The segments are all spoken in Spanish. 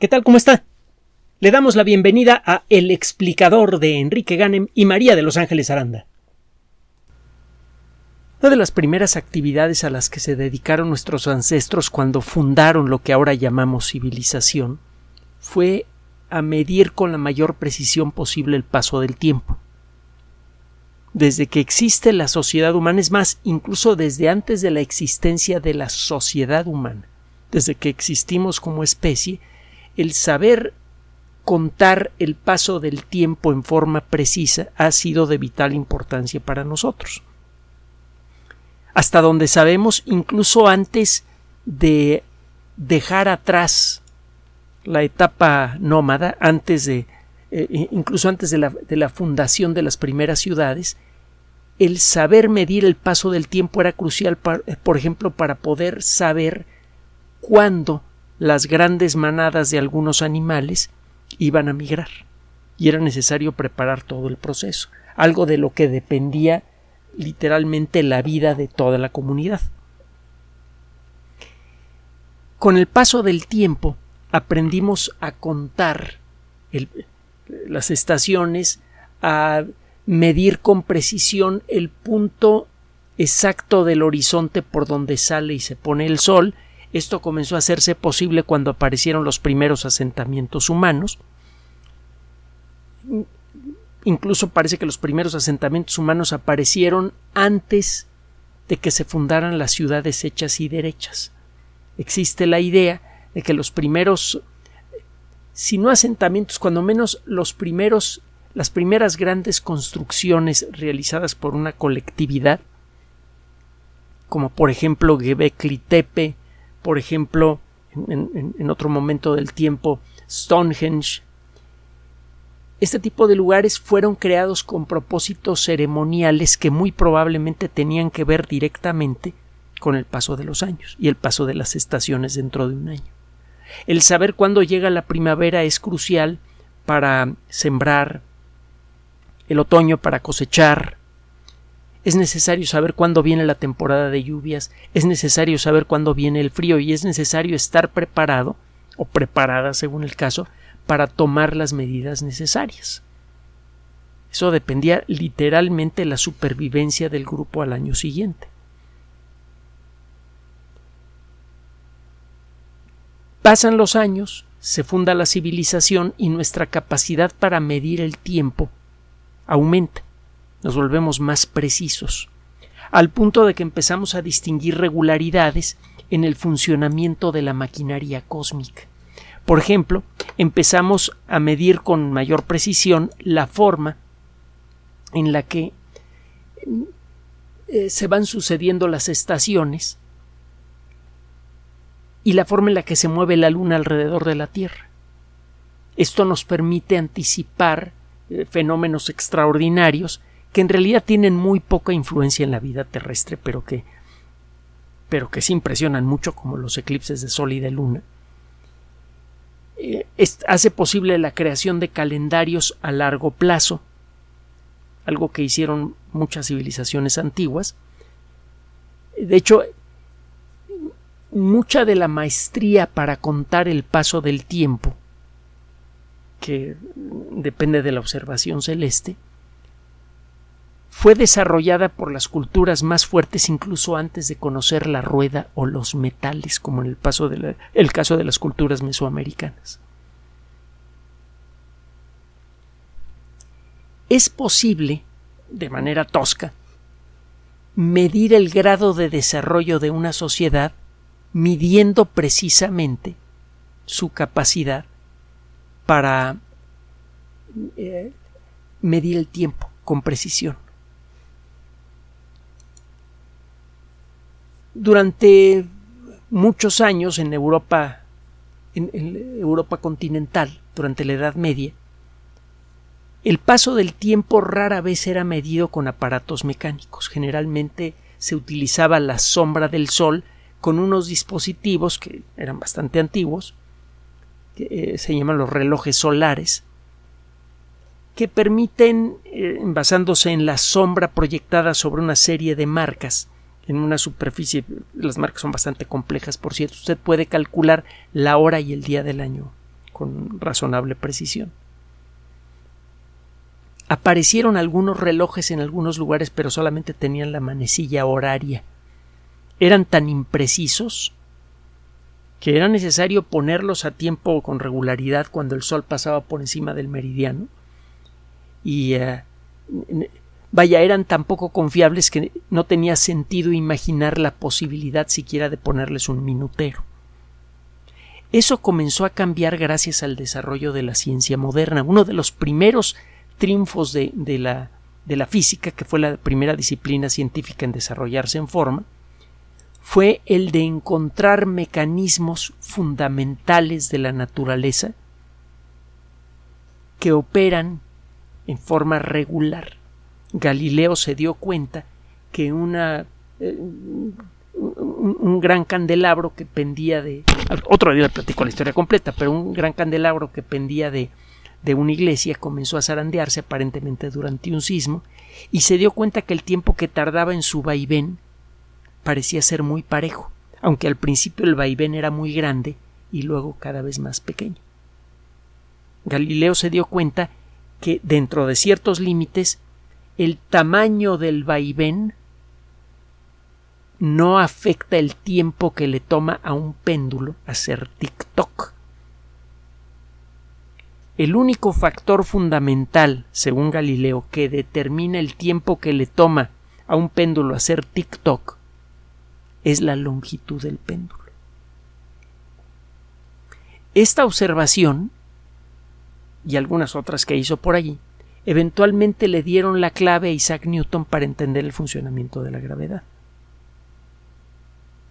¿Qué tal? ¿Cómo está? Le damos la bienvenida a El explicador de Enrique Ganem y María de Los Ángeles Aranda. Una de las primeras actividades a las que se dedicaron nuestros ancestros cuando fundaron lo que ahora llamamos civilización fue a medir con la mayor precisión posible el paso del tiempo. Desde que existe la sociedad humana, es más, incluso desde antes de la existencia de la sociedad humana, desde que existimos como especie, el saber contar el paso del tiempo en forma precisa ha sido de vital importancia para nosotros. Hasta donde sabemos, incluso antes de dejar atrás la etapa nómada, antes de, eh, incluso antes de la, de la fundación de las primeras ciudades, el saber medir el paso del tiempo era crucial, por ejemplo, para poder saber cuándo las grandes manadas de algunos animales iban a migrar y era necesario preparar todo el proceso, algo de lo que dependía literalmente la vida de toda la comunidad. Con el paso del tiempo aprendimos a contar las estaciones, a medir con precisión el punto exacto del horizonte por donde sale y se pone el sol esto comenzó a hacerse posible cuando aparecieron los primeros asentamientos humanos. Incluso parece que los primeros asentamientos humanos aparecieron antes de que se fundaran las ciudades hechas y derechas. Existe la idea de que los primeros, si no asentamientos, cuando menos los primeros, las primeras grandes construcciones realizadas por una colectividad, como por ejemplo Gebekli Tepe, por ejemplo, en, otro momento del tiempo, Stonehenge. Este tipo de lugares fueron creados con propósitos ceremoniales que muy probablemente tenían que ver directamente con el paso de los años y el paso de las estaciones dentro de un año. El saber cuándo llega la primavera es crucial para sembrar, el otoño para cosechar, es necesario saber cuándo viene la temporada de lluvias, es necesario saber cuándo viene el frío y es necesario estar preparado o preparada según el caso para tomar las medidas necesarias. Eso dependía literalmente de la supervivencia del grupo al año siguiente. Pasan los años, se funda la civilización y nuestra capacidad para medir el tiempo aumenta nos volvemos más precisos, al punto de que empezamos a distinguir regularidades en el funcionamiento de la maquinaria cósmica. Por ejemplo, empezamos a medir con mayor precisión la forma en la que eh, se van sucediendo las estaciones y la forma en la que se mueve la luna alrededor de la Tierra. Esto nos permite anticipar eh, fenómenos extraordinarios que en realidad tienen muy poca influencia en la vida terrestre, pero que pero que se impresionan mucho como los eclipses de sol y de luna. Eh, hace posible la creación de calendarios a largo plazo, algo que hicieron muchas civilizaciones antiguas. De hecho, mucha de la maestría para contar el paso del tiempo, que depende de la observación celeste, fue desarrollada por las culturas más fuertes incluso antes de conocer la rueda o los metales, como en el, caso de las culturas mesoamericanas. Es posible, de manera tosca, medir el grado de desarrollo de una sociedad midiendo precisamente su capacidad para eh, medir el tiempo con precisión. Durante muchos años en Europa, en, Europa continental, durante la Edad Media, el paso del tiempo rara vez era medido con aparatos mecánicos. Generalmente se utilizaba la sombra del sol con unos dispositivos que eran bastante antiguos, que eh, se llaman los relojes solares, que permiten, eh, basándose en la sombra proyectada sobre una serie de marcas, en una superficie, las marcas son bastante complejas, por cierto, usted puede calcular la hora y el día del año con razonable precisión. Aparecieron algunos relojes en algunos lugares, pero solamente tenían la manecilla horaria. Eran tan imprecisos que era necesario ponerlos a tiempo con regularidad cuando el sol pasaba por encima del meridiano. Y eh, vaya, eran tan poco confiables que no tenía sentido imaginar la posibilidad siquiera de ponerles un minutero. Eso comenzó a cambiar gracias al desarrollo de la ciencia moderna. Uno de los primeros triunfos de, la, de la física, que fue la primera disciplina científica en desarrollarse en forma, fue el de encontrar mecanismos fundamentales de la naturaleza que operan en forma regular. Galileo se dio cuenta que una eh, un, gran candelabro que pendía de otro día platico la historia completa, pero un gran candelabro que pendía de de una iglesia comenzó a zarandearse aparentemente durante un sismo y se dio cuenta que el tiempo que tardaba en su vaivén parecía ser muy parejo, aunque al principio el vaivén era muy grande y luego cada vez más pequeño. Galileo se dio cuenta que dentro de ciertos límites el tamaño del vaivén no afecta el tiempo que le toma a un péndulo hacer tic-toc. El único factor fundamental, según Galileo, que determina el tiempo que le toma a un péndulo hacer tic-toc es la longitud del péndulo. Esta observación y algunas otras que hizo por allí eventualmente le dieron la clave a Isaac Newton para entender el funcionamiento de la gravedad.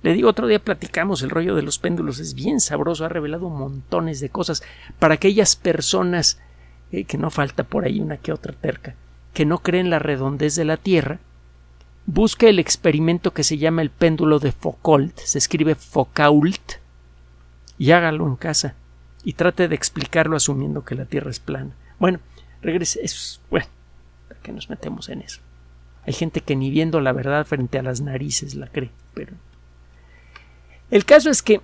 Le digo, otro día platicamos, el rollo de los péndulos es bien sabroso, ha revelado montones de cosas para aquellas personas, eh, que no falta por ahí una que otra terca, que no creen la redondez de la Tierra, busque el experimento que se llama el péndulo de Foucault, se escribe Foucault, y hágalo en casa, y trate de explicarlo asumiendo que la Tierra es plana. Bueno, regrese, es, bueno, ¿para qué nos metemos en eso? Hay gente que ni viendo la verdad frente a las narices la cree, pero el caso es que,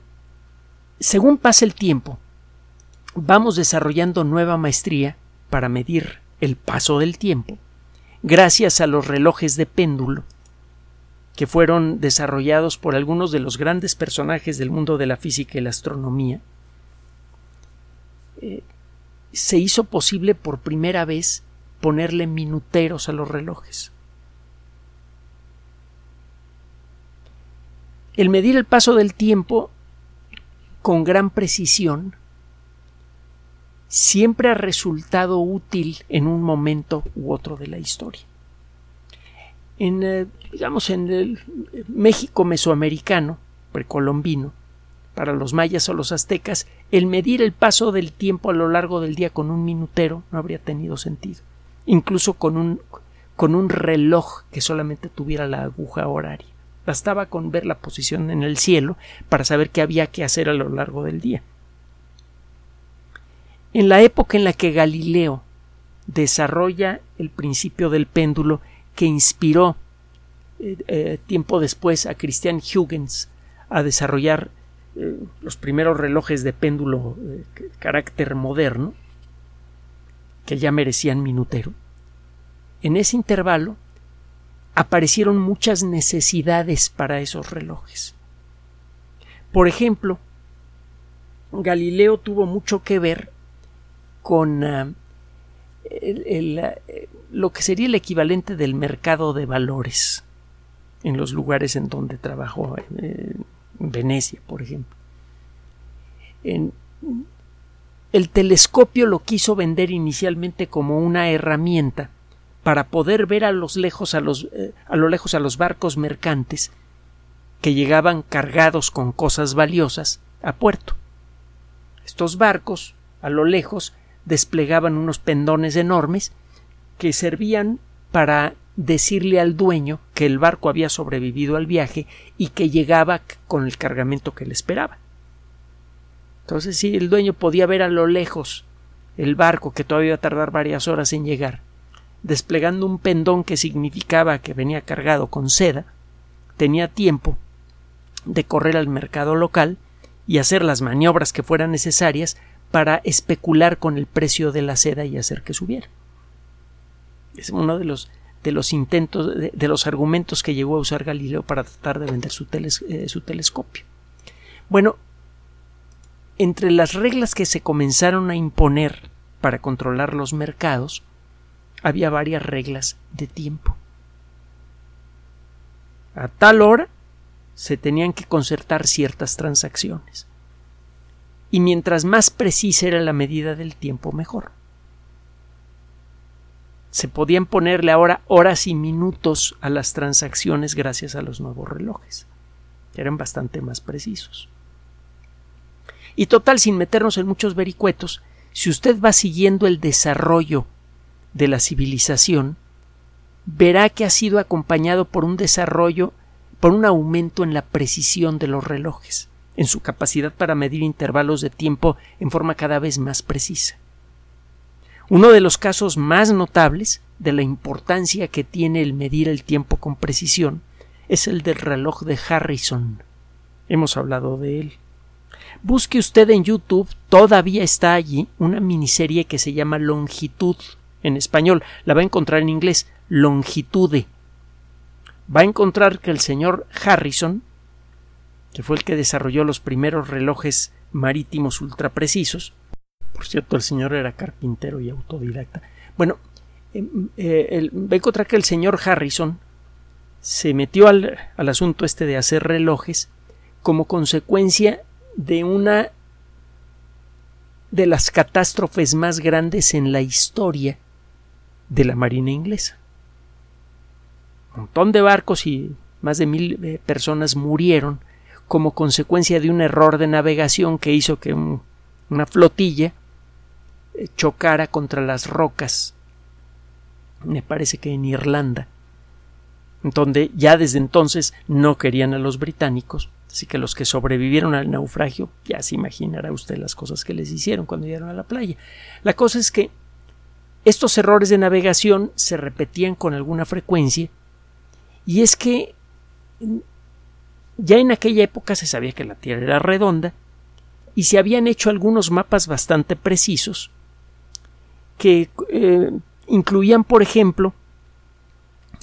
según pasa el tiempo, vamos desarrollando nueva maestría para medir el paso del tiempo, gracias a los relojes de péndulo que fueron desarrollados por algunos de los grandes personajes del mundo de la física y la astronomía, eh, se hizo posible por primera vez ponerle minuteros a los relojes. El medir el paso del tiempo con gran precisión siempre ha resultado útil en un momento u otro de la historia. En, eh, digamos, en el México mesoamericano, precolombino, para los mayas o los aztecas, el medir el paso del tiempo a lo largo del día con un minutero no habría tenido sentido, incluso con un, con un reloj que solamente tuviera la aguja horaria. Bastaba con ver la posición en el cielo para saber qué había que hacer a lo largo del día. En la época en la que Galileo desarrolla el principio del péndulo que inspiró eh, eh, tiempo después a Christian Huygens a desarrollar eh, los primeros relojes de péndulo de carácter moderno que ya merecían minutero. En ese intervalo aparecieron muchas necesidades para esos relojes. Por ejemplo, Galileo tuvo mucho que ver con ah, lo que sería el equivalente del mercado de valores en los lugares en donde trabajó, en Venecia, por ejemplo. el telescopio lo quiso vender inicialmente como una herramienta para poder ver a, los lejos, a, los, eh, a lo lejos a los barcos mercantes que llegaban cargados con cosas valiosas a puerto. Estos barcos, a lo lejos, desplegaban unos pendones enormes que servían para decirle al dueño que el barco había sobrevivido al viaje y que llegaba con el cargamento que le esperaba. Entonces, si el dueño podía ver a lo lejos el barco que todavía iba a tardar varias horas en llegar, desplegando un pendón que significaba que venía cargado con seda, tenía tiempo de correr al mercado local y hacer las maniobras que fueran necesarias para especular con el precio de la seda y hacer que subiera. Es uno de los, de los intentos, de, los argumentos que llegó a usar Galileo para tratar de vender su, eh, su telescopio. Bueno, entre las reglas que se comenzaron a imponer para controlar los mercados, había varias reglas de tiempo. A tal hora se tenían que concertar ciertas transacciones. Y mientras más precisa era la medida del tiempo, mejor. Se podían ponerle ahora horas y minutos a las transacciones gracias a los nuevos relojes, que eran bastante más precisos. Y total, sin meternos en muchos vericuetos, si usted va siguiendo el desarrollo de la civilización, verá que ha sido acompañado por un desarrollo, por un aumento en la precisión de los relojes, en su capacidad para medir intervalos de tiempo en forma cada vez más precisa. Uno de los casos más notables de la importancia que tiene el medir el tiempo con precisión es el del reloj de Harrison. Hemos hablado de él. Busque usted en YouTube, todavía está allí una miniserie que se llama Longitud en español, la va a encontrar en inglés, Longitude. Va a encontrar que el señor Harrison, que fue el que desarrolló los primeros relojes marítimos ultraprecisos, por cierto, el señor era carpintero y autodidacta. Bueno, eh, a encontrar que el señor Harrison se metió al, al asunto este de hacer relojes como consecuencia de una de las catástrofes más grandes en la historia de la Marina inglesa. Un montón de barcos y más de mil eh, personas murieron como consecuencia de un error de navegación que hizo que una flotilla eh, chocara contra las rocas, me parece que en Irlanda, donde ya desde entonces no querían a los británicos, así que los que sobrevivieron al naufragio, ya se imaginará usted las cosas que les hicieron cuando llegaron a la playa. La cosa es que estos errores de navegación se repetían con alguna frecuencia y es que ya en aquella época se sabía que la Tierra era redonda y se habían hecho algunos mapas bastante precisos que eh, incluían, por ejemplo,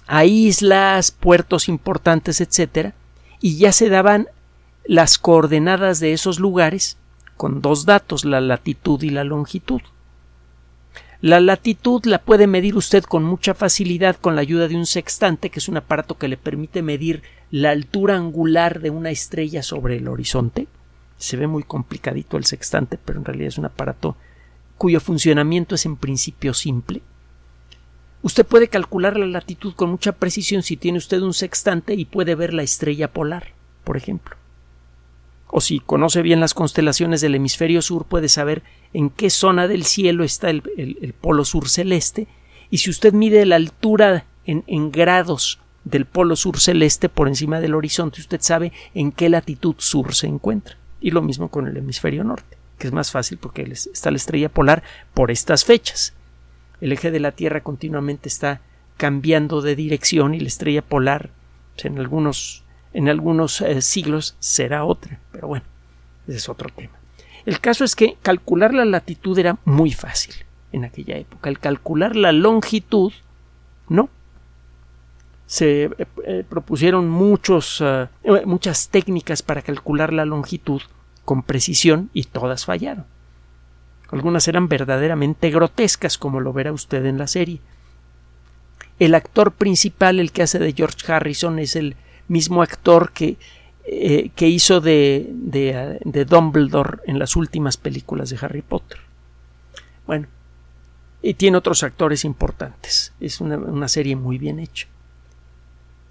a islas, puertos importantes, etcétera, y ya se daban las coordenadas de esos lugares con dos datos, la latitud y la longitud. La latitud la puede medir usted con mucha facilidad con la ayuda de un sextante, que es un aparato que le permite medir la altura angular de una estrella sobre el horizonte. Se ve muy complicadito el sextante, pero en realidad es un aparato cuyo funcionamiento es en principio simple. Usted puede calcular la latitud con mucha precisión si tiene usted un sextante y puede ver la estrella polar, por ejemplo o si conoce bien las constelaciones del hemisferio sur, puede saber en qué zona del cielo está el, polo sur celeste, y si usted mide la altura en, en, grados del polo sur celeste por encima del horizonte, usted sabe en qué latitud sur se encuentra. Y lo mismo con el hemisferio norte, que es más fácil porque está la estrella polar por estas fechas. El eje de la Tierra continuamente está cambiando de dirección y la estrella polar pues, en algunos en algunos eh, siglos será otra, pero bueno, ese es otro tema. El caso es que calcular la latitud era muy fácil en aquella época. El calcular la longitud, no. Se eh, eh, propusieron muchos, muchas técnicas para calcular la longitud con precisión y todas fallaron. Algunas eran verdaderamente grotescas, como lo verá usted en la serie. El actor principal, el que hace de George Harrison, es el mismo actor que, eh, que hizo de, de, Dumbledore en las últimas películas de Harry Potter. Bueno, y tiene otros actores importantes. Es una, serie muy bien hecha.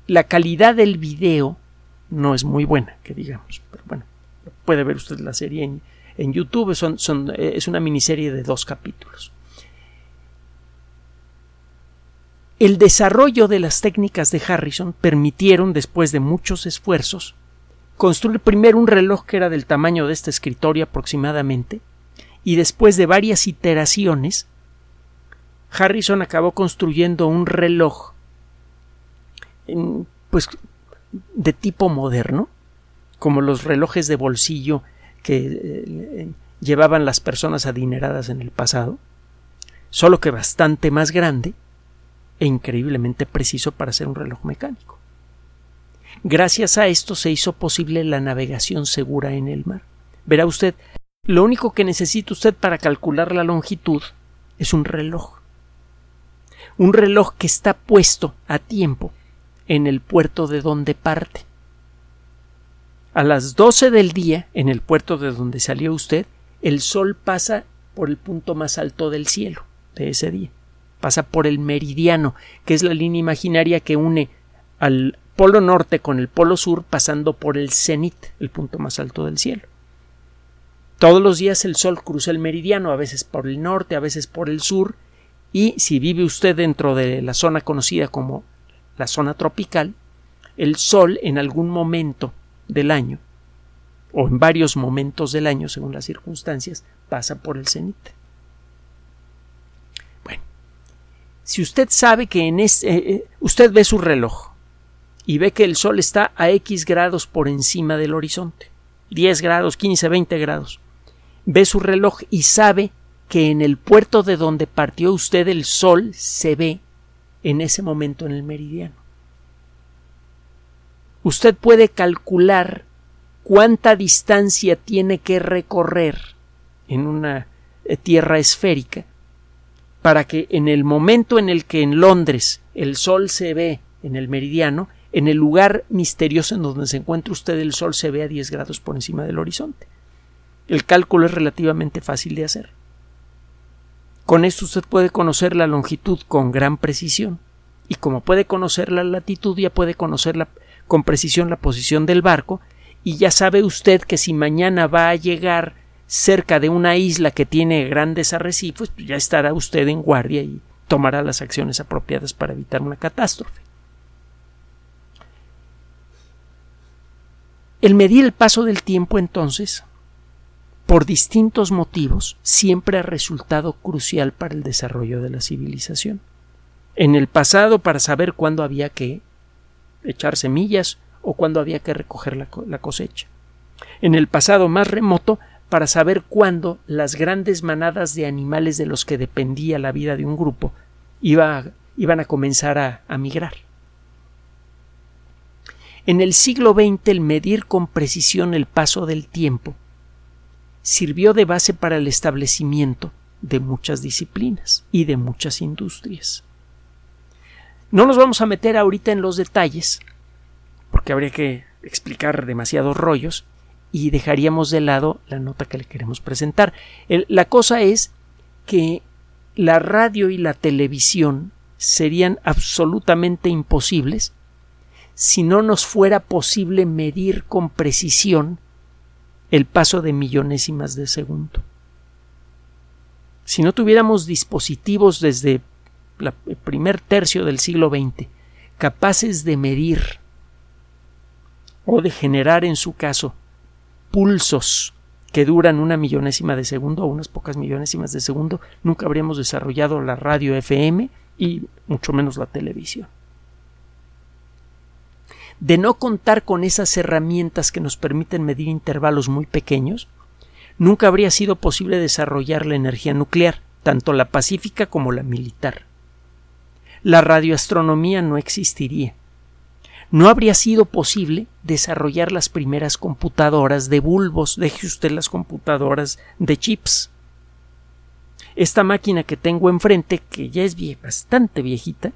La calidad del video no es muy buena, que digamos, puede ver usted la serie en, en YouTube, eh, es una miniserie de dos capítulos. El desarrollo de las técnicas de Harrison permitieron, después de muchos esfuerzos, construir primero un reloj que era del tamaño de este escritorio aproximadamente, y después de varias iteraciones, Harrison acabó construyendo un reloj pues de tipo moderno, como los relojes de bolsillo que eh, llevaban las personas adineradas en el pasado, solo que bastante más grande e increíblemente preciso para ser un reloj mecánico. Gracias a esto se hizo posible la navegación segura en el mar. Verá usted, lo único que necesita usted para calcular la longitud es un reloj. Un reloj que está puesto a tiempo en el puerto de donde parte. A las 12 del día, en el puerto de donde salió usted, el sol pasa por el punto más alto del cielo de ese día. Pasa por el meridiano, que es la línea imaginaria que une al polo norte con el polo sur, pasando por el cenit, el punto más alto del cielo. Todos los días el sol cruza el meridiano, a veces por el norte, a veces por el sur, y si vive usted dentro de la zona conocida como la zona tropical, el sol en algún momento del año, o en varios momentos del año, según las circunstancias, pasa por el cenit. Bueno, si usted sabe que en este, eh, usted ve su reloj y ve que el sol está a X grados por encima del horizonte, 10 grados, 15, 20 grados, ve su reloj y sabe que en el puerto de donde partió usted el sol se ve en ese momento en el meridiano. Usted puede calcular cuánta distancia tiene que recorrer en una eh, tierra esférica para que en el momento en el que en Londres el sol se ve en el meridiano, en el lugar misterioso en donde se encuentra usted el sol se ve a 10 grados por encima del horizonte. El cálculo es relativamente fácil de hacer. Con esto usted puede conocer la longitud con gran precisión y como puede conocer la latitud ya puede conocer con precisión la posición del barco y ya sabe usted que si mañana va a llegar cerca de una isla que tiene grandes arrecifes, pues ya estará usted en guardia y tomará las acciones apropiadas para evitar una catástrofe. El medir el paso del tiempo entonces por distintos motivos, siempre ha resultado crucial para el desarrollo de la civilización. En el pasado, para saber cuándo había que echar semillas o cuándo había que recoger la, cosecha. En el pasado más remoto, para saber cuándo las grandes manadas de animales de los que dependía la vida de un grupo iban a comenzar a migrar. En el siglo XX el medir con precisión el paso del tiempo sirvió de base para el establecimiento de muchas disciplinas y de muchas industrias. No nos vamos a meter ahorita en los detalles, porque habría que explicar demasiados rollos y dejaríamos de lado la nota que le queremos presentar. la cosa es que la radio y la televisión serían absolutamente imposibles si no nos fuera posible medir con precisión el paso de millonésimas de segundo. Si no tuviéramos dispositivos desde el primer tercio del siglo XX capaces de medir o de generar en su caso pulsos que duran una millonésima de segundo o unas pocas millonésimas de segundo, nunca habríamos desarrollado la radio FM y mucho menos la televisión de no contar con esas herramientas que nos permiten medir intervalos muy pequeños, nunca habría sido posible desarrollar la energía nuclear, tanto la pacífica como la militar. La radioastronomía no existiría. No habría sido posible desarrollar las primeras computadoras de bulbos, deje usted las computadoras de chips. Esta máquina que tengo enfrente, que ya es bastante viejita,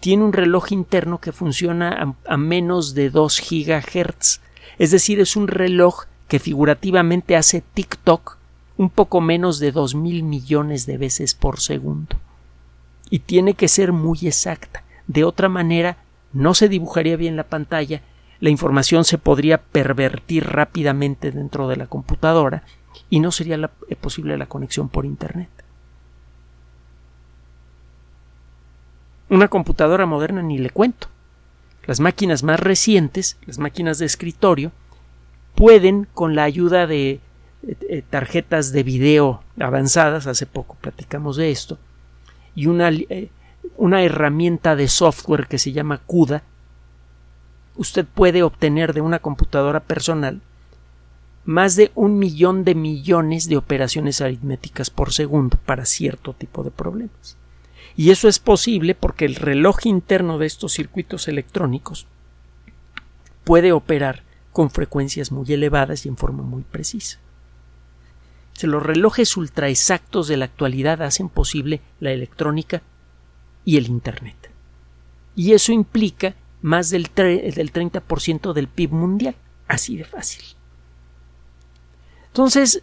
tiene un reloj interno que funciona a, menos de 2 gigahertz. Es decir, es un reloj que figurativamente hace TikTok un poco menos de dos mil millones de veces por segundo. Y tiene que ser muy exacta. De otra manera, no se dibujaría bien la pantalla, la información se podría pervertir rápidamente dentro de la computadora y no sería posible la conexión por Internet. Una computadora moderna ni le cuento. Las máquinas más recientes, las máquinas de escritorio, pueden, con la ayuda de eh, eh, tarjetas de video avanzadas, hace poco platicamos de esto, y una, eh, una herramienta de software que se llama CUDA, usted puede obtener de una computadora personal más de un millón de millones de operaciones aritméticas por segundo para cierto tipo de problemas. Y eso es posible porque el reloj interno de estos circuitos electrónicos puede operar con frecuencias muy elevadas y en forma muy precisa. Los relojes ultraexactos de la actualidad hacen posible la electrónica y el Internet. Y eso implica más del, del 30% del PIB mundial. Así de fácil. Entonces,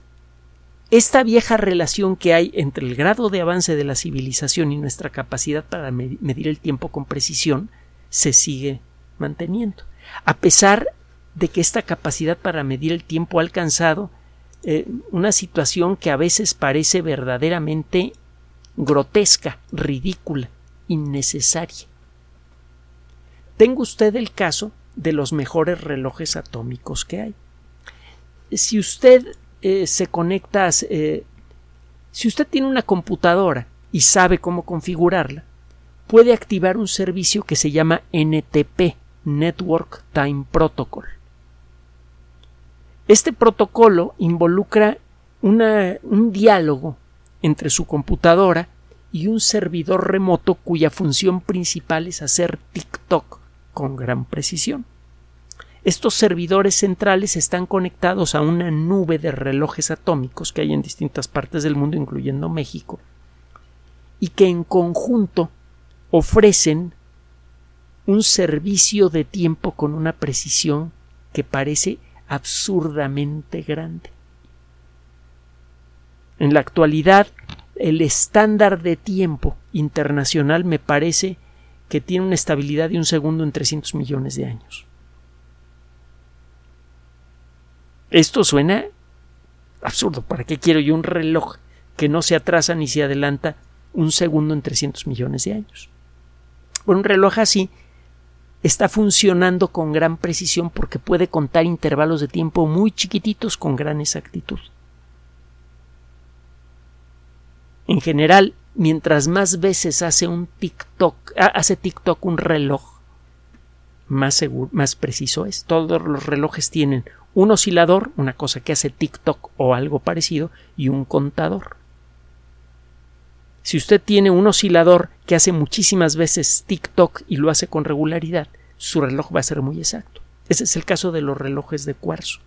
esta vieja relación que hay entre el grado de avance de la civilización y nuestra capacidad para medir el tiempo con precisión se sigue manteniendo. A pesar de que esta capacidad para medir el tiempo ha alcanzado eh, una situación que a veces parece verdaderamente grotesca, ridícula, innecesaria. Tenga usted el caso de los mejores relojes atómicos que hay. Si usted eh, se conecta, eh, si usted tiene una computadora y sabe cómo configurarla, puede activar un servicio que se llama NTP, Network Time Protocol. Este protocolo involucra un diálogo entre su computadora y un servidor remoto cuya función principal es hacer TikTok con gran precisión. Estos servidores centrales están conectados a una nube de relojes atómicos que hay en distintas partes del mundo, incluyendo México, y que en conjunto ofrecen un servicio de tiempo con una precisión que parece absurdamente grande. En la actualidad, el estándar de tiempo internacional me parece que tiene una estabilidad de un segundo en 300 millones de años. Esto suena absurdo. ¿Para qué quiero yo un reloj que no se atrasa ni se adelanta un segundo en 300 millones de años? Bueno, un reloj así está funcionando con gran precisión porque puede contar intervalos de tiempo muy chiquititos con gran exactitud. En general, mientras más veces hace un TikTok, hace un reloj, más seguro, más preciso es. Todos los relojes tienen un oscilador, una cosa que hace TikTok o algo parecido, y un contador. Si usted tiene un oscilador que hace muchísimas veces TikTok y lo hace con regularidad, su reloj va a ser muy exacto. Ese es el caso de los relojes de cuarzo.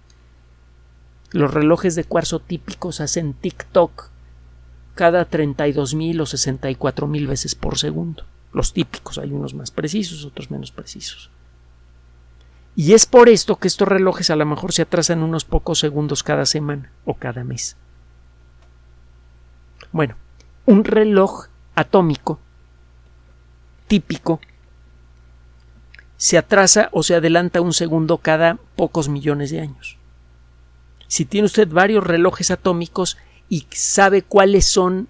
Los relojes de cuarzo típicos hacen TikTok cada 32.000 o 64.000 veces por segundo. Los típicos, hay unos más precisos, otros menos precisos. Y es por esto que estos relojes a lo mejor se atrasan unos pocos segundos cada semana o cada mes. Bueno, un reloj atómico típico se atrasa o se adelanta un segundo cada pocos millones de años. Si tiene usted varios relojes atómicos y sabe cuáles son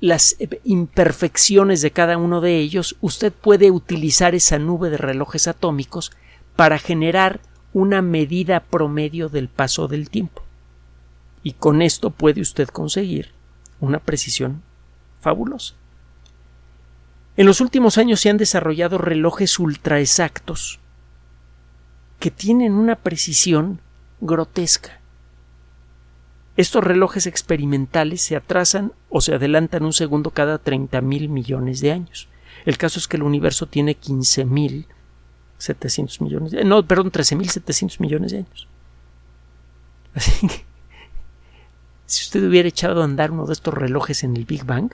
las imperfecciones de cada uno de ellos, usted puede utilizar esa nube de relojes atómicos para generar una medida promedio del paso del tiempo. Y con esto puede usted conseguir una precisión fabulosa. En los últimos años se han desarrollado relojes ultra exactos que tienen una precisión grotesca. Estos relojes experimentales se atrasan o se adelantan un segundo cada 30 mil millones de años. El caso es que el universo tiene 15 mil 700 millones de no, perdón, 13.700 millones de años. Así que, si usted hubiera echado a andar uno de estos relojes en el Big Bang,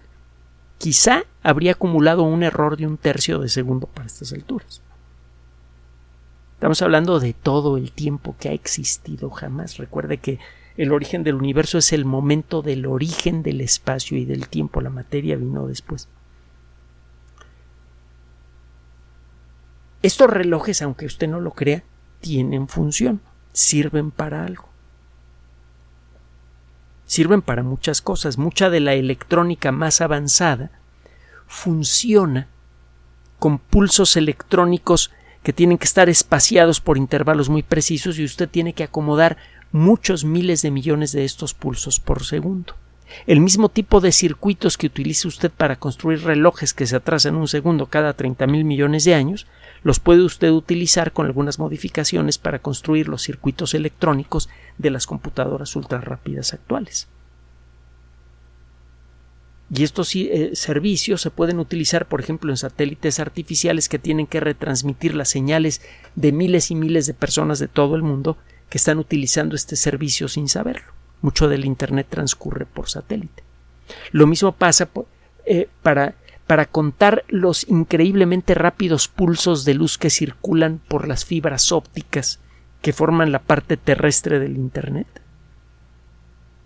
quizá habría acumulado un error de un tercio de segundo para estas alturas. Estamos hablando de todo el tiempo que ha existido jamás. Recuerde que el origen del universo es el momento del origen del espacio y del tiempo. La materia vino después. Estos relojes, aunque usted no lo crea, tienen función, sirven para algo. Sirven para muchas cosas. Mucha de la electrónica más avanzada funciona con pulsos electrónicos que tienen que estar espaciados por intervalos muy precisos y usted tiene que acomodar muchos miles de millones de estos pulsos por segundo. El mismo tipo de circuitos que utiliza usted para construir relojes que se atrasan un segundo cada 30 mil millones de años, los puede usted utilizar con algunas modificaciones para construir los circuitos electrónicos de las computadoras ultra rápidas actuales. Y estos eh, servicios se pueden utilizar, por ejemplo, en satélites artificiales que tienen que retransmitir las señales de miles y miles de personas de todo el mundo que están utilizando este servicio sin saberlo. Mucho del Internet transcurre por satélite. Lo mismo pasa eh, para para contar los increíblemente rápidos pulsos de luz que circulan por las fibras ópticas que forman la parte terrestre del Internet.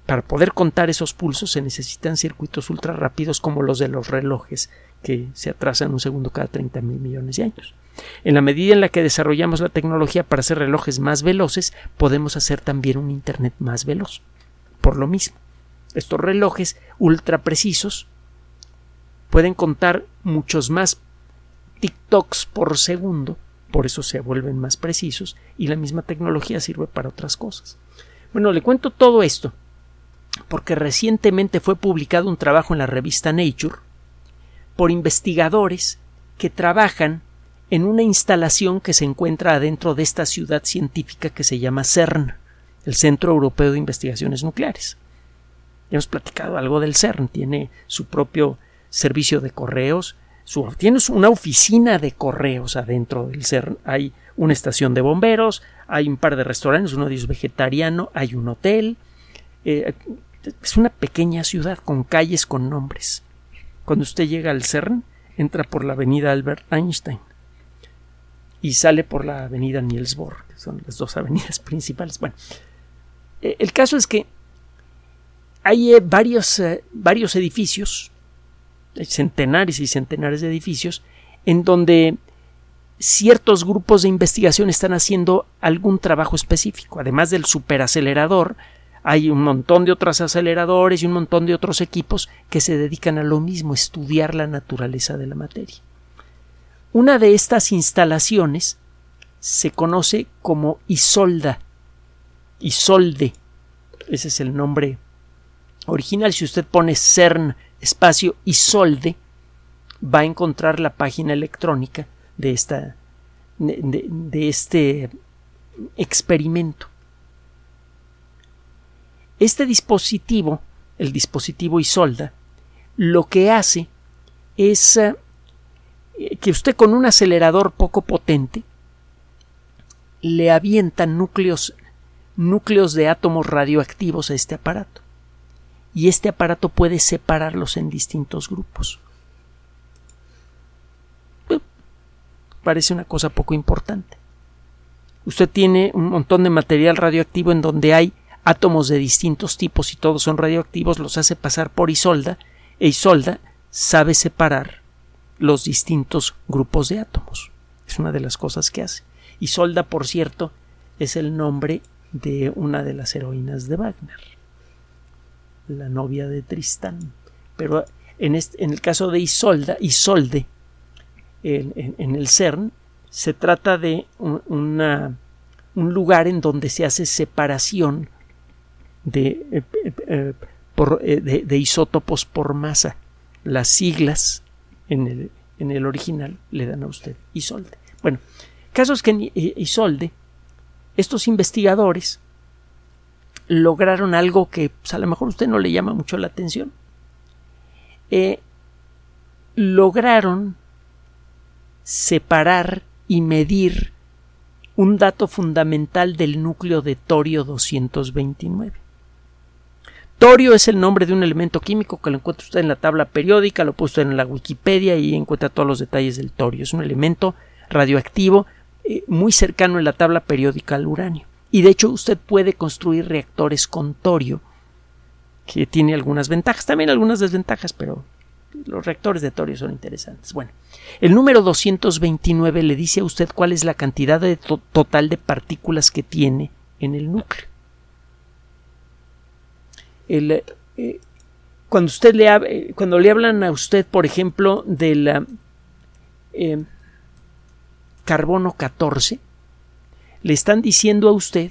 Para poder contar esos pulsos se necesitan circuitos ultra rápidos como los de los relojes, que se atrasan un segundo cada 30 mil millones de años. En la medida en la que desarrollamos la tecnología para hacer relojes más veloces, podemos hacer también un Internet más veloz. Por lo mismo, estos relojes ultra precisos pueden contar muchos más TikToks por segundo, por eso se vuelven más precisos y la misma tecnología sirve para otras cosas. Bueno, le cuento todo esto porque recientemente fue publicado un trabajo en la revista Nature por investigadores que trabajan en una instalación que se encuentra adentro de esta ciudad científica que se llama CERN, el Centro Europeo de Investigaciones Nucleares. Hemos platicado algo del CERN, tiene su propio servicio de correos, su, tienes una oficina de correos adentro del CERN, hay una estación de bomberos, hay un par de restaurantes, uno de ellos vegetariano, hay un hotel. Eh, es una pequeña ciudad con calles con nombres. Cuando usted llega al CERN, entra por la avenida Albert Einstein y sale por la avenida Niels Bohr, que son las dos avenidas principales. Bueno, eh, el caso es que hay eh, varios, varios edificios centenares y centenares de edificios en donde ciertos grupos de investigación están haciendo algún trabajo específico. Además del superacelerador, hay un montón de otros aceleradores y un montón de otros equipos que se dedican a lo mismo, estudiar la naturaleza de la materia. Una de estas instalaciones se conoce como Isolda. Isolde. Ese es el nombre original. Si usted pone CERN espacio y solde va a encontrar la página electrónica de, esta, de, este experimento. Este dispositivo, el dispositivo Isolda, lo que hace es eh, que usted con un acelerador poco potente le avienta núcleos, núcleos de átomos radioactivos a este aparato y este aparato puede separarlos en distintos grupos. Parece una cosa poco importante. Usted tiene un montón de material radioactivo en donde hay átomos de distintos tipos y todos son radioactivos, los hace pasar por Isolda e Isolda sabe separar los distintos grupos de átomos. Es una de las cosas que hace. Isolda, por cierto, es el nombre de una de las heroínas de Wagner la novia de Tristán. Pero en, el caso de Isolda, Isolde, en, en, el CERN, se trata de un, lugar en donde se hace separación de, eh, eh, eh, de, de, isótopos por masa. Las siglas en el, en el original le dan a usted Isolde. Bueno, casos que en Isolde, estos investigadores lograron algo que pues, a lo mejor a usted no le llama mucho la atención. Eh, lograron separar y medir un dato fundamental del núcleo de torio 229. Torio es el nombre de un elemento químico que lo encuentra usted en la tabla periódica, lo puso en la Wikipedia y encuentra todos los detalles del torio. Es un elemento radioactivo eh, muy cercano en la tabla periódica al uranio. Y de hecho usted puede construir reactores con torio, que tiene algunas ventajas, también algunas desventajas, pero los reactores de torio son interesantes. Bueno, el número 229 le dice a usted cuál es la cantidad total de partículas que tiene en el núcleo. Eh, cuando usted le eh, cuando le hablan a usted, por ejemplo, del eh, carbono 14, le están diciendo a usted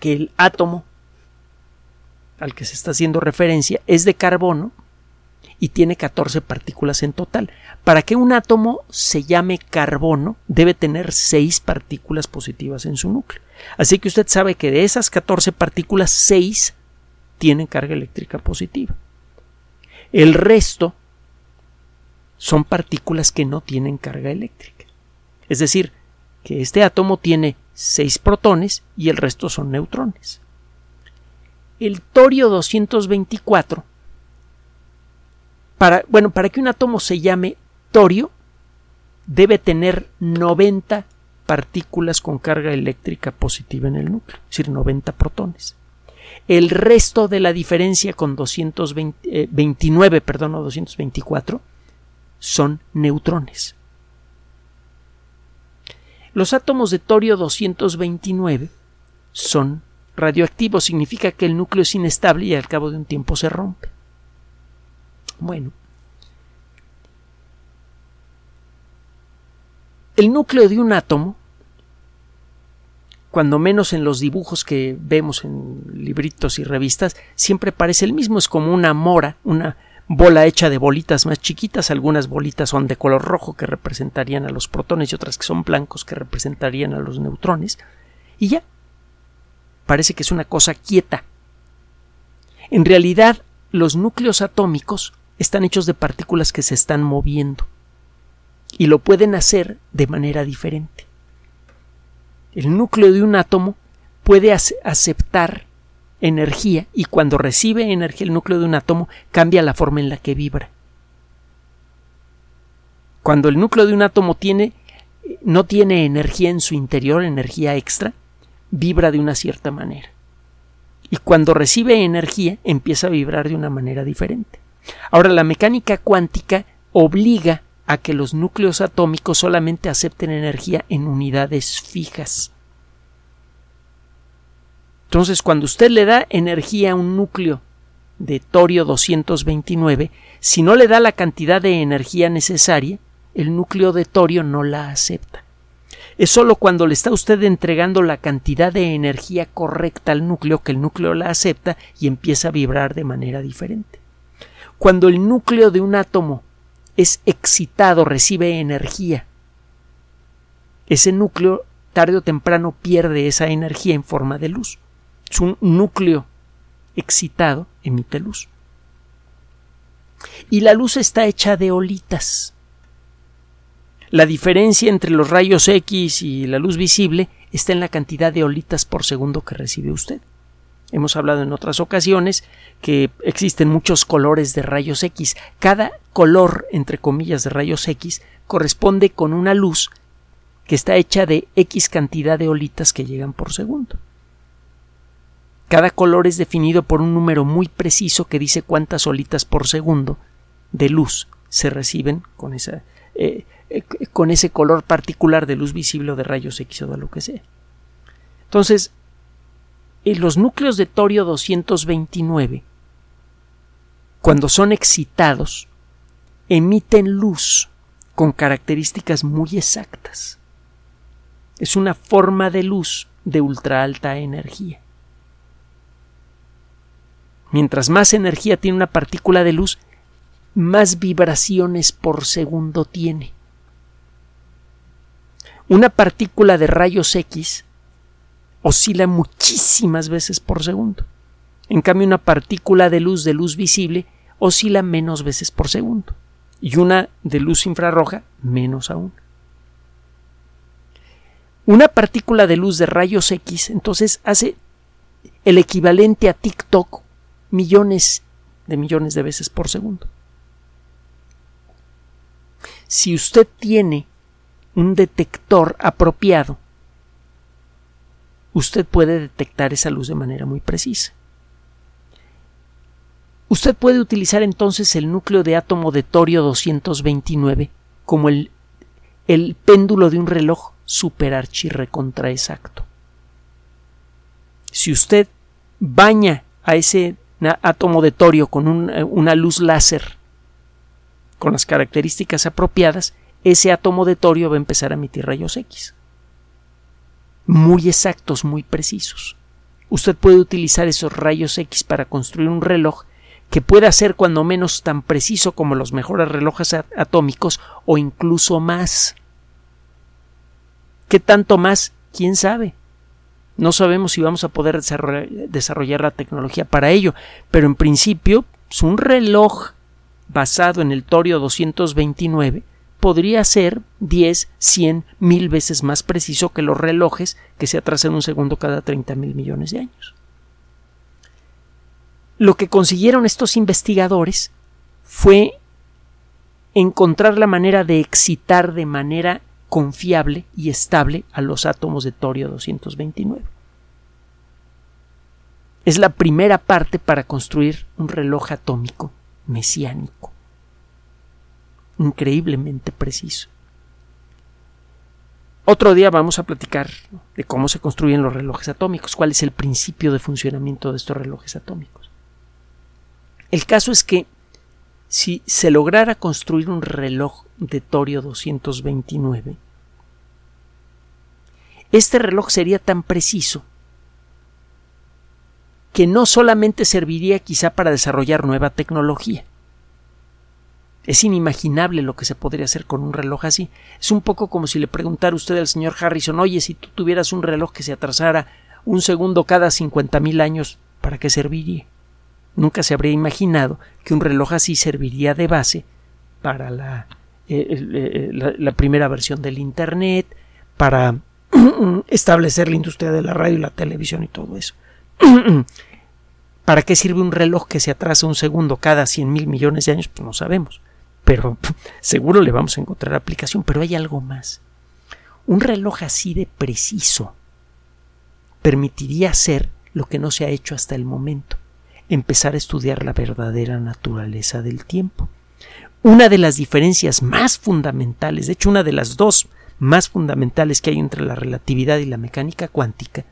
que el átomo al que se está haciendo referencia es de carbono y tiene 14 partículas en total. Para que un átomo se llame carbono, debe tener 6 partículas positivas en su núcleo. Así que usted sabe que de esas 14 partículas, 6 tienen carga eléctrica positiva. El resto son partículas que no tienen carga eléctrica. Es decir, que este átomo tiene 6 protones y el resto son neutrones. El torio 224 para, bueno, para que un átomo se llame torio, debe tener 90 partículas con carga eléctrica positiva en el núcleo, es decir, 90 protones. El resto de la diferencia con 229, eh, perdón, o 224 son neutrones. Los átomos de torio 229 son radioactivos, significa que el núcleo es inestable y al cabo de un tiempo se rompe. Bueno, el núcleo de un átomo, cuando menos en los dibujos que vemos en libritos y revistas, siempre parece el mismo, es como una mora, una bola hecha de bolitas más chiquitas, algunas bolitas son de color rojo que representarían a los protones y otras que son blancos que representarían a los neutrones, y ya, parece que es una cosa quieta. En realidad, los núcleos atómicos están hechos de partículas que se están moviendo y lo pueden hacer de manera diferente. El núcleo de un átomo puede aceptar energía y cuando recibe energía el núcleo de un átomo cambia la forma en la que vibra. Cuando el núcleo de un átomo tiene no tiene energía en su interior, energía extra, vibra de una cierta manera. Y cuando recibe energía empieza a vibrar de una manera diferente. Ahora, la mecánica cuántica obliga a que los núcleos atómicos solamente acepten energía en unidades fijas. Entonces, cuando usted le da energía a un núcleo de torio 229, si no le da la cantidad de energía necesaria, el núcleo de torio no la acepta. Es sólo cuando le está usted entregando la cantidad de energía correcta al núcleo que el núcleo la acepta y empieza a vibrar de manera diferente. Cuando el núcleo de un átomo es excitado, recibe energía, ese núcleo tarde o temprano pierde esa energía en forma de luz. Es un núcleo excitado emite luz. Y la luz está hecha de olitas. La diferencia entre los rayos X y la luz visible está en la cantidad de olitas por segundo que recibe usted. Hemos hablado en otras ocasiones que existen muchos colores de rayos X. Cada color, entre comillas, de rayos X corresponde con una luz que está hecha de X cantidad de olitas que llegan por segundo. Cada color es definido por un número muy preciso que dice cuántas olitas por segundo de luz se reciben con, esa, eh, eh, con ese color particular de luz visible o de rayos X o de lo que sea. Entonces, los núcleos de torio 229, cuando son excitados, emiten luz con características muy exactas. Es una forma de luz de ultra alta energía. Mientras más energía tiene una partícula de luz, más vibraciones por segundo tiene. Una partícula de rayos X oscila muchísimas veces por segundo. En cambio, una partícula de luz de luz visible oscila menos veces por segundo. Y una de luz infrarroja menos aún. Una partícula de luz de rayos X entonces hace el equivalente a TikTok millones de millones de veces por segundo. Si usted tiene un detector apropiado usted puede detectar esa luz de manera muy precisa. Usted puede utilizar entonces el núcleo de átomo de torio 229 como el, el péndulo de un reloj contra exacto. Si usted baña a ese átomo de torio con eh, una luz láser con las características apropiadas, ese átomo de torio va a empezar a emitir rayos X muy exactos, muy precisos. Usted puede utilizar esos rayos X para construir un reloj que pueda ser cuando menos tan preciso como los mejores relojes atómicos o incluso más. ¿Qué tanto más? ¿Quién sabe? No sabemos si vamos a poder desarrollar, la tecnología para ello, pero en principio pues, un reloj basado en el torio 229 podría ser 10, 100, mil veces más preciso que los relojes que se atrasan un segundo cada 30 mil millones de años. Lo que consiguieron estos investigadores fue encontrar la manera de excitar de manera confiable y estable a los átomos de torio 229. Es la primera parte para construir un reloj atómico mesiánico, increíblemente preciso. Otro día vamos a platicar de cómo se construyen los relojes atómicos, cuál es el principio de funcionamiento de estos relojes atómicos. El caso es que si se lograra construir un reloj de torio 229, este reloj sería tan preciso que no solamente serviría quizá para desarrollar nueva tecnología. Es inimaginable lo que se podría hacer con un reloj así. Es un poco como si le preguntara usted al señor Harrison, oye, si tú tuvieras un reloj que se atrasara un segundo cada cincuenta mil años, ¿para qué serviría? Nunca se habría imaginado que un reloj así serviría de base para la, eh, eh, la primera versión del Internet, para establecer la industria de la radio y la televisión y todo eso. ¿Para qué sirve un reloj que se atrasa un segundo cada 100 mil millones de años? Pues no sabemos. Pero seguro le vamos a encontrar aplicación. Pero hay algo más. Un reloj así de preciso permitiría hacer lo que no se ha hecho hasta el momento. Empezar a estudiar la verdadera naturaleza del tiempo. Una de las diferencias más fundamentales, de hecho una de las dos más fundamentales que hay entre la relatividad y la mecánica cuántica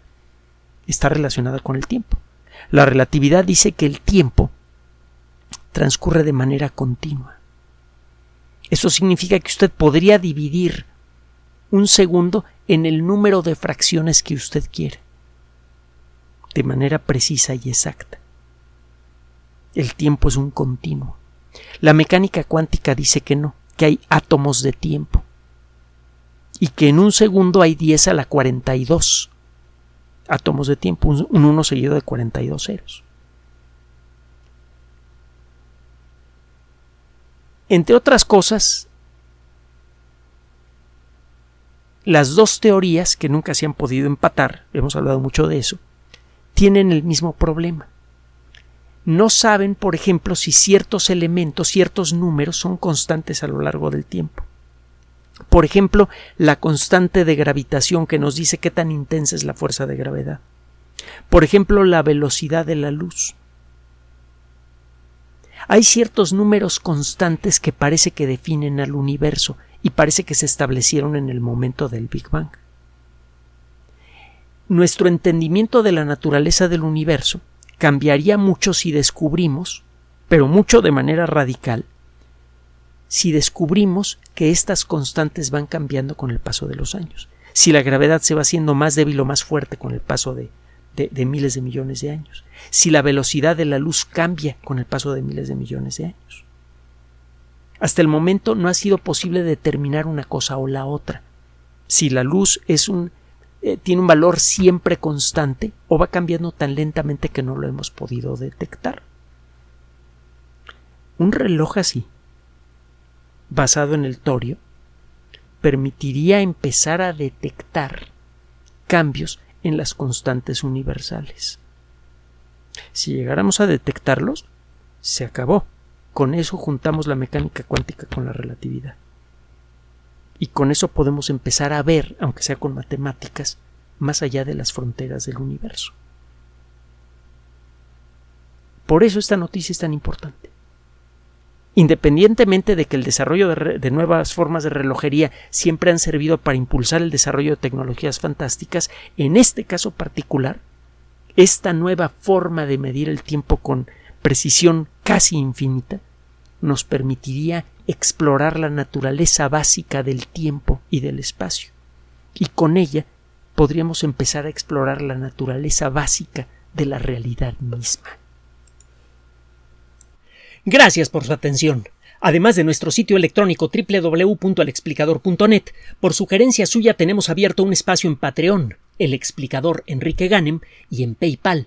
está relacionada con el tiempo. La relatividad dice que el tiempo transcurre de manera continua. Eso significa que usted podría dividir un segundo en el número de fracciones que usted quiere, de manera precisa y exacta. El tiempo es un continuo. La mecánica cuántica dice que no, que hay átomos de tiempo y que en un segundo hay 10 a la 42 átomos de tiempo, un 1 seguido de 42 ceros. Entre otras cosas, las dos teorías que nunca se han podido empatar, hemos hablado mucho de eso, tienen el mismo problema. No saben, por ejemplo, si ciertos elementos, ciertos números son constantes a lo largo del tiempo. Por ejemplo, la constante de gravitación que nos dice qué tan intensa es la fuerza de gravedad. Por ejemplo, la velocidad de la luz. Hay ciertos números constantes que parece que definen al universo y parece que se establecieron en el momento del Big Bang. Nuestro entendimiento de la naturaleza del universo cambiaría mucho si descubrimos, pero mucho de manera radical, si descubrimos que estas constantes van cambiando con el paso de los años, si la gravedad se va haciendo más débil o más fuerte con el paso de, de, miles de millones de años, si la velocidad de la luz cambia con el paso de miles de millones de años. Hasta el momento no ha sido posible determinar una cosa o la otra. Si la luz es un eh, tiene un valor siempre constante o va cambiando tan lentamente que no lo hemos podido detectar. Un reloj así basado en el torio permitiría empezar a detectar cambios en las constantes universales. Si llegáramos a detectarlos, se acabó. Con eso juntamos la mecánica cuántica con la relatividad. Y con eso podemos empezar a ver, aunque sea con matemáticas, más allá de las fronteras del universo. Por eso esta noticia es tan importante. Independientemente de que el desarrollo de, nuevas formas de relojería siempre han servido para impulsar el desarrollo de tecnologías fantásticas, en este caso particular, esta nueva forma de medir el tiempo con precisión casi infinita nos permitiría explorar la naturaleza básica del tiempo y del espacio. Y con ella podríamos empezar a explorar la naturaleza básica de la realidad misma. Gracias por su atención. Además de nuestro sitio electrónico www.alexplicador.net, por sugerencia suya tenemos abierto un espacio en Patreon, el explicador Enrique Ganem, y en PayPal,